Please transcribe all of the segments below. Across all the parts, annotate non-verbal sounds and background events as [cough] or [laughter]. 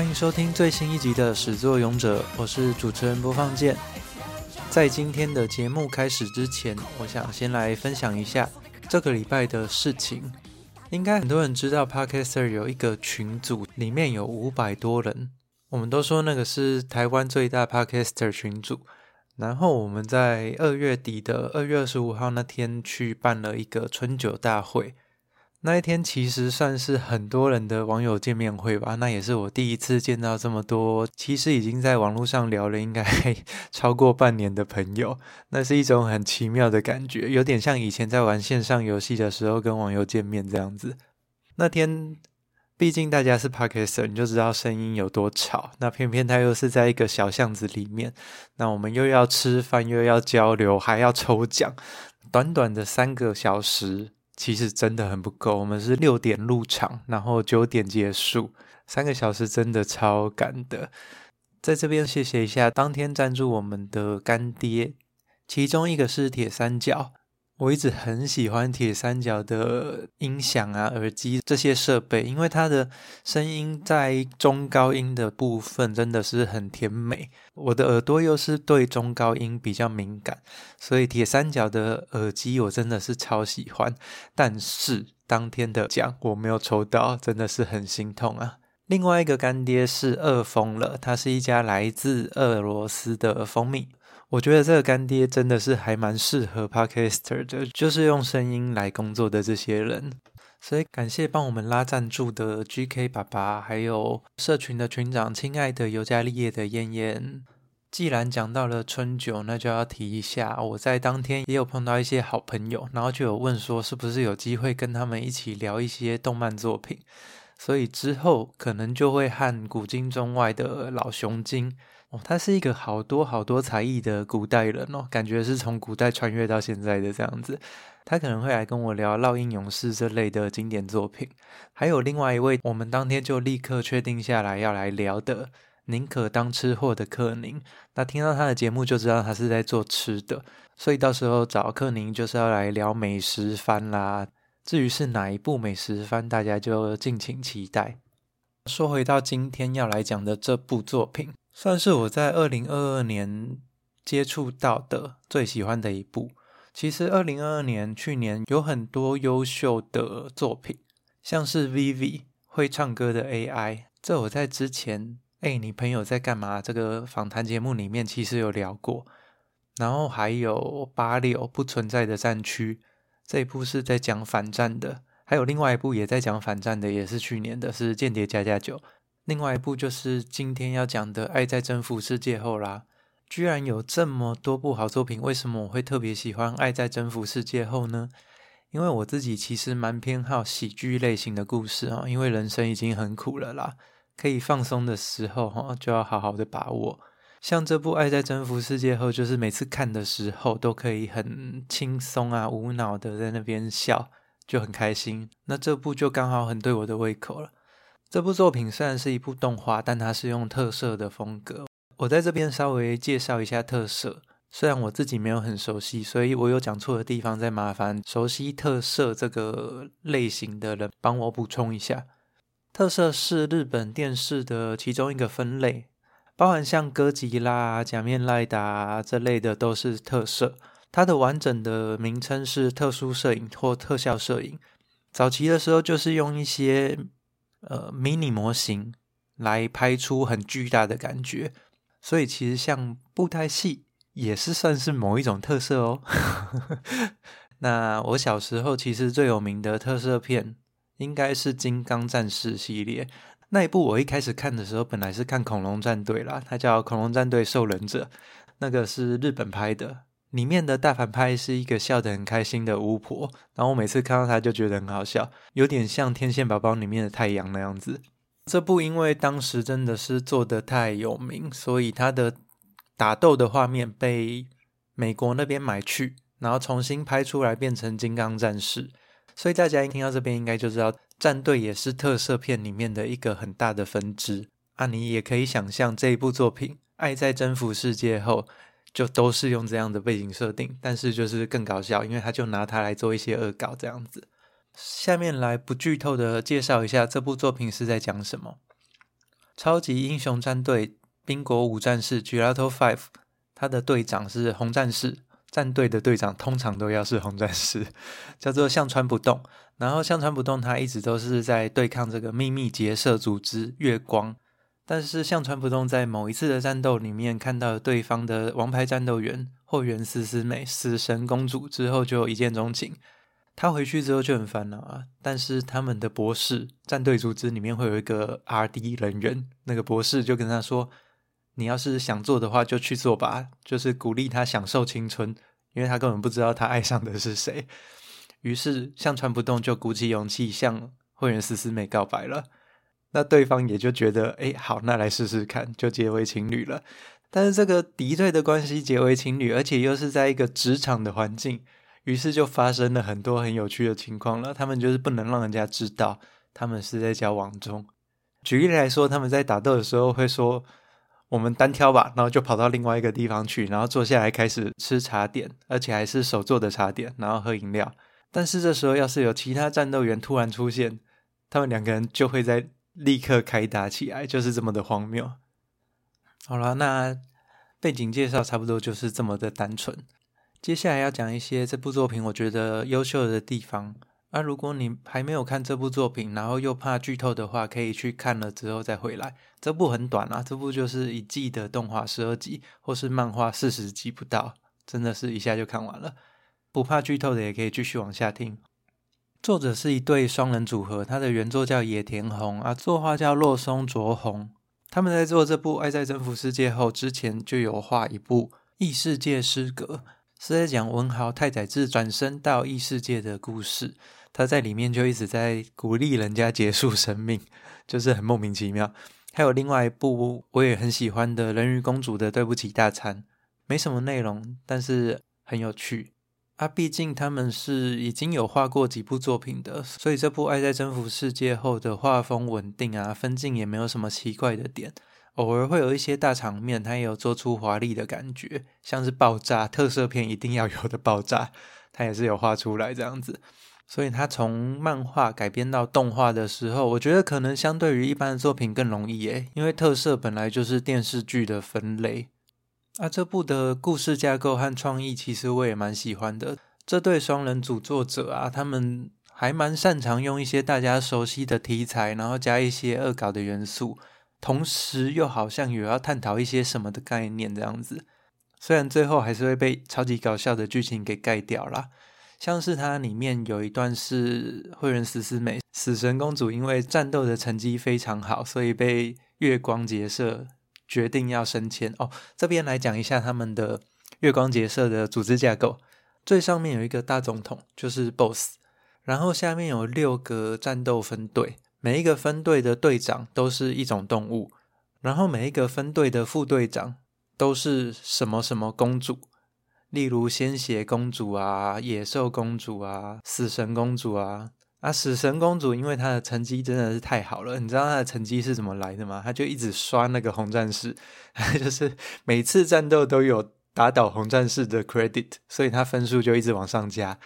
欢迎收听最新一集的《始作俑者》，我是主持人播放键。在今天的节目开始之前，我想先来分享一下这个礼拜的事情。应该很多人知道，Podcaster 有一个群组，里面有五百多人。我们都说那个是台湾最大 Podcaster 群组。然后我们在二月底的二月二十五号那天去办了一个春酒大会。那一天其实算是很多人的网友见面会吧，那也是我第一次见到这么多，其实已经在网络上聊了应该 [laughs] 超过半年的朋友，那是一种很奇妙的感觉，有点像以前在玩线上游戏的时候跟网友见面这样子。那天毕竟大家是 Podcaster，你就知道声音有多吵，那偏偏他又是在一个小巷子里面，那我们又要吃饭又要交流还要抽奖，短短的三个小时。其实真的很不够，我们是六点入场，然后九点结束，三个小时真的超赶的。在这边谢谢一下当天赞助我们的干爹，其中一个是铁三角。我一直很喜欢铁三角的音响啊、耳机这些设备，因为它的声音在中高音的部分真的是很甜美。我的耳朵又是对中高音比较敏感，所以铁三角的耳机我真的是超喜欢。但是当天的奖我没有抽到，真的是很心痛啊。另外一个干爹是二风了，它是一家来自俄罗斯的蜂蜜。我觉得这个干爹真的是还蛮适合 Podcaster 的，就是用声音来工作的这些人。所以感谢帮我们拉赞助的 GK 爸爸，还有社群的群长，亲爱的尤加利叶的燕燕。既然讲到了春酒，那就要提一下，我在当天也有碰到一些好朋友，然后就有问说，是不是有机会跟他们一起聊一些动漫作品。所以之后可能就会和古今中外的老熊精。哦，他是一个好多好多才艺的古代人哦，感觉是从古代穿越到现在的这样子。他可能会来跟我聊《烙印勇士》这类的经典作品，还有另外一位，我们当天就立刻确定下来要来聊的，宁可当吃货的克宁。那听到他的节目就知道他是在做吃的，所以到时候找克宁就是要来聊美食番啦。至于是哪一部美食番，大家就敬请期待。说回到今天要来讲的这部作品。算是我在二零二二年接触到的最喜欢的一部。其实二零二二年去年有很多优秀的作品，像是 Vivy 会唱歌的 AI，这我在之前哎，你朋友在干嘛？这个访谈节目里面其实有聊过。然后还有八六不存在的战区，这一部是在讲反战的。还有另外一部也在讲反战的，也是去年的，是间谍家家酒。另外一部就是今天要讲的《爱在征服世界后》啦，居然有这么多部好作品，为什么我会特别喜欢《爱在征服世界后》呢？因为我自己其实蛮偏好喜剧类型的故事啊，因为人生已经很苦了啦，可以放松的时候哈，就要好好的把握。像这部《爱在征服世界后》，就是每次看的时候都可以很轻松啊、无脑的在那边笑，就很开心。那这部就刚好很对我的胃口了。这部作品虽然是一部动画，但它是用特摄的风格。我在这边稍微介绍一下特摄，虽然我自己没有很熟悉，所以我有讲错的地方，再麻烦熟悉特摄这个类型的人帮我补充一下。特摄是日本电视的其中一个分类，包含像哥吉拉、假面赖达这类的都是特摄。它的完整的名称是特殊摄影或特效摄影。早期的时候就是用一些。呃，迷你模型来拍出很巨大的感觉，所以其实像布袋戏也是算是某一种特色哦。[laughs] 那我小时候其实最有名的特色片应该是《金刚战士》系列那一部。我一开始看的时候，本来是看《恐龙战队》啦，它叫《恐龙战队兽忍者》，那个是日本拍的。里面的大反派是一个笑得很开心的巫婆，然后我每次看到她就觉得很好笑，有点像《天线宝宝》里面的太阳那样子。这部因为当时真的是做得太有名，所以他的打斗的画面被美国那边买去，然后重新拍出来变成《金刚战士》。所以大家一听到这边应该就知道，战队也是特摄片里面的一个很大的分支。啊，你也可以想象这一部作品《爱在征服世界后》。就都是用这样的背景设定，但是就是更搞笑，因为他就拿它来做一些恶搞这样子。下面来不剧透的介绍一下这部作品是在讲什么。超级英雄战队冰国五战士 Gelato Five，他的队长是红战士。战队的队长通常都要是红战士，叫做向川不动。然后向川不动他一直都是在对抗这个秘密结社组织月光。但是向川不动在某一次的战斗里面看到对方的王牌战斗员后援思思美死神公主之后就一见钟情。他回去之后就很烦恼啊。但是他们的博士战队组织里面会有一个 RD 人员，那个博士就跟他说。你要是想做的话，就去做吧。就是鼓励他享受青春，因为他根本不知道他爱上的是谁。于是向川不动就鼓起勇气向会员思思美告白了。那对方也就觉得，哎，好，那来试试看，就结为情侣了。但是这个敌对的关系结为情侣，而且又是在一个职场的环境，于是就发生了很多很有趣的情况了。他们就是不能让人家知道他们是在交往中。举例来说，他们在打斗的时候会说。我们单挑吧，然后就跑到另外一个地方去，然后坐下来开始吃茶点，而且还是手做的茶点，然后喝饮料。但是这时候要是有其他战斗员突然出现，他们两个人就会在立刻开打起来，就是这么的荒谬。好了，那背景介绍差不多就是这么的单纯。接下来要讲一些这部作品我觉得优秀的地方。那、啊、如果你还没有看这部作品，然后又怕剧透的话，可以去看了之后再回来。这部很短啊，这部就是一季的动画十二集，或是漫画四十集不到，真的是一下就看完了。不怕剧透的也可以继续往下听。作者是一对双人组合，他的原作叫野田弘啊，作画叫洛松卓弘。他们在做这部《爱在征服世界》后，之前就有画一部《异世界失格》，是在讲文豪太宰治转生到异世界的故事。他在里面就一直在鼓励人家结束生命，就是很莫名其妙。还有另外一部我也很喜欢的《人鱼公主的对不起大餐》，没什么内容，但是很有趣。啊，毕竟他们是已经有画过几部作品的，所以这部《爱在征服世界》后的画风稳定啊，分镜也没有什么奇怪的点。偶尔会有一些大场面，他也有做出华丽的感觉，像是爆炸，特色片一定要有的爆炸，他也是有画出来这样子。所以他从漫画改编到动画的时候，我觉得可能相对于一般的作品更容易诶，因为特色本来就是电视剧的分类。啊，这部的故事架构和创意其实我也蛮喜欢的。这对双人组作者啊，他们还蛮擅长用一些大家熟悉的题材，然后加一些恶搞的元素，同时又好像有要探讨一些什么的概念这样子。虽然最后还是会被超级搞笑的剧情给盖掉啦。像是它里面有一段是会员思思美死神公主，因为战斗的成绩非常好，所以被月光结社决定要升迁。哦，这边来讲一下他们的月光结社的组织架构。最上面有一个大总统，就是 BOSS，然后下面有六个战斗分队，每一个分队的队长都是一种动物，然后每一个分队的副队长都是什么什么公主。例如鲜血公主啊、野兽公主啊、死神公主啊，啊，死神公主因为她的成绩真的是太好了，你知道她的成绩是怎么来的吗？她就一直刷那个红战士，[laughs] 就是每次战斗都有打倒红战士的 credit，所以她分数就一直往上加。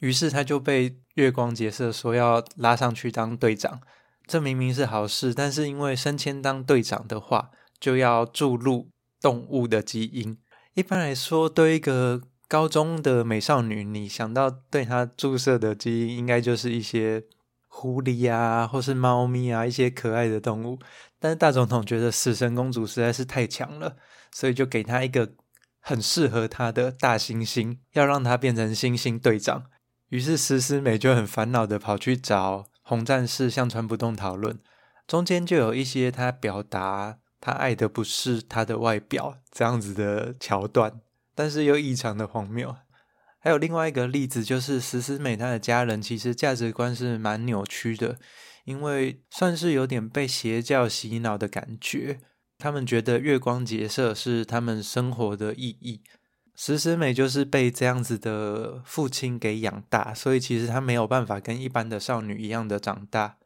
于是她就被月光结社说要拉上去当队长，这明明是好事，但是因为升迁当队长的话，就要注入动物的基因。一般来说，对一个高中的美少女，你想到对她注射的基因，应该就是一些狐狸啊，或是猫咪啊，一些可爱的动物。但是大总统觉得死神公主实在是太强了，所以就给她一个很适合她的大猩猩，要让她变成猩猩队长。于是思思美就很烦恼的跑去找红战士向川不动讨论，中间就有一些她表达。他爱的不是他的外表这样子的桥段，但是又异常的荒谬。还有另外一个例子，就是石思美她的家人其实价值观是蛮扭曲的，因为算是有点被邪教洗脑的感觉。他们觉得月光结社是他们生活的意义。石思美就是被这样子的父亲给养大，所以其实她没有办法跟一般的少女一样的长大。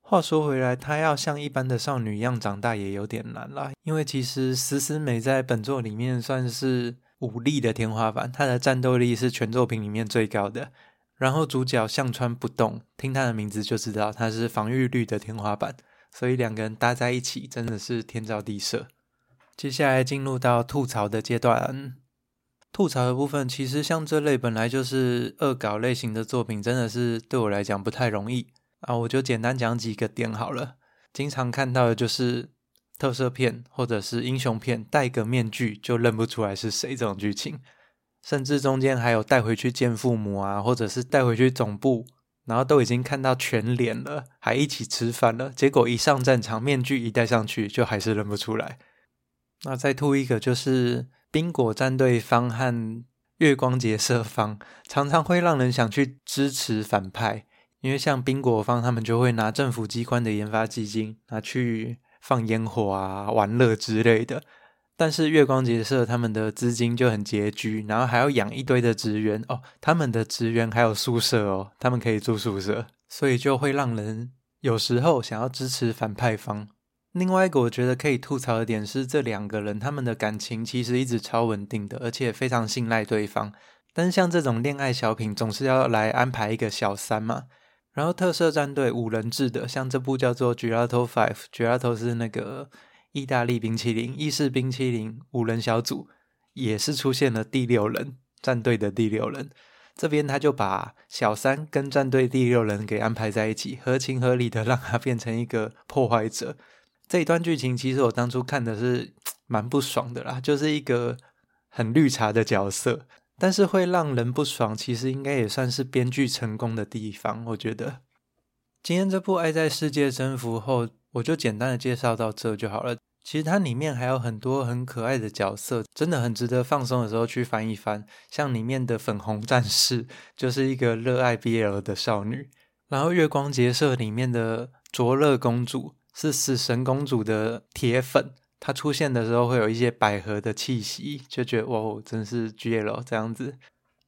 话说回来，她要像一般的少女一样长大也有点难啦。因为其实石思美在本作里面算是武力的天花板，他的战斗力是全作品里面最高的。然后主角向川不动，听他的名字就知道他是防御率的天花板。所以两个人搭在一起真的是天造地设。接下来进入到吐槽的阶段，吐槽的部分其实像这类本来就是恶搞类型的作品，真的是对我来讲不太容易啊。我就简单讲几个点好了。经常看到的就是特色片或者是英雄片，戴个面具就认不出来是谁这种剧情，甚至中间还有带回去见父母啊，或者是带回去总部，然后都已经看到全脸了，还一起吃饭了，结果一上战场，面具一戴上去，就还是认不出来。那再吐一个，就是宾果战队方和月光结社方常常会让人想去支持反派，因为像宾果方他们就会拿政府机关的研发基金拿去放烟火啊、玩乐之类的，但是月光结社他们的资金就很拮据，然后还要养一堆的职员哦，他们的职员还有宿舍哦，他们可以住宿舍，所以就会让人有时候想要支持反派方。另外一个我觉得可以吐槽的点是，这两个人他们的感情其实一直超稳定的，而且非常信赖对方。但像这种恋爱小品，总是要来安排一个小三嘛。然后特色战队五人制的，像这部叫做《Gelato Five》，Gelato 是那个意大利冰淇淋，意式冰淇淋五人小组也是出现了第六人战队的第六人。这边他就把小三跟战队第六人给安排在一起，合情合理的让他变成一个破坏者。这一段剧情其实我当初看的是 [tsk] 蛮不爽的啦，就是一个很绿茶的角色，但是会让人不爽，其实应该也算是编剧成功的地方。我觉得今天这部《爱在世界征服后》，我就简单的介绍到这就好了。其实它里面还有很多很可爱的角色，真的很值得放松的时候去翻一翻。像里面的粉红战士，就是一个热爱 BL 的少女，然后月光结社里面的卓乐公主。是死神公主的铁粉，她出现的时候会有一些百合的气息，就觉得哇，真是 GL 这样子。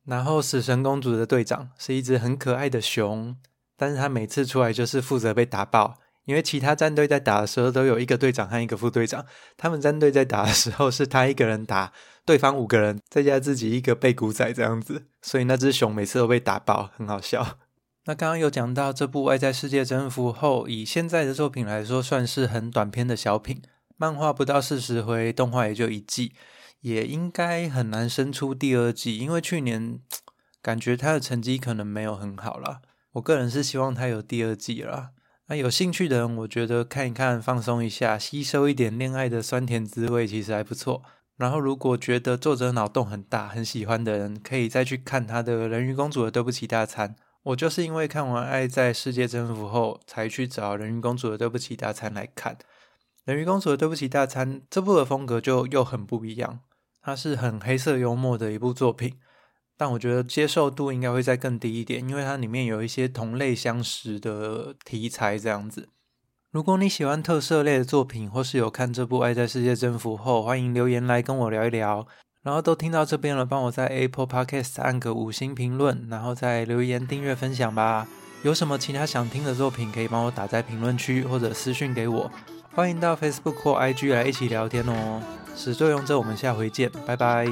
然后死神公主的队长是一只很可爱的熊，但是他每次出来就是负责被打爆，因为其他战队在打的时候都有一个队长和一个副队长，他们战队在打的时候是他一个人打对方五个人，再加自己一个被古仔这样子，所以那只熊每次都被打爆，很好笑。[laughs] 那刚刚有讲到这部《外在世界征服后》，以现在的作品来说，算是很短篇的小品，漫画不到四十回，动画也就一季，也应该很难生出第二季，因为去年 [tsk] 感觉他的成绩可能没有很好啦。我个人是希望他有第二季啦。那有兴趣的人，我觉得看一看，放松一下，吸收一点恋爱的酸甜滋味，其实还不错。然后如果觉得作者脑洞很大，很喜欢的人，可以再去看他的《人鱼公主的对不起大餐》。我就是因为看完《爱在世界征服后》，才去找《人鱼公主的对不起大餐》来看。《人鱼公主的对不起大餐》这部的风格就又很不一样，它是很黑色幽默的一部作品，但我觉得接受度应该会再更低一点，因为它里面有一些同类相识的题材这样子。如果你喜欢特色类的作品，或是有看这部《爱在世界征服后》，欢迎留言来跟我聊一聊。然后都听到这边了，帮我在 Apple Podcast 按个五星评论，然后再留言订阅分享吧。有什么其他想听的作品，可以帮我打在评论区或者私讯给我。欢迎到 Facebook 或 IG 来一起聊天哦。始作俑者，我们下回见，拜拜。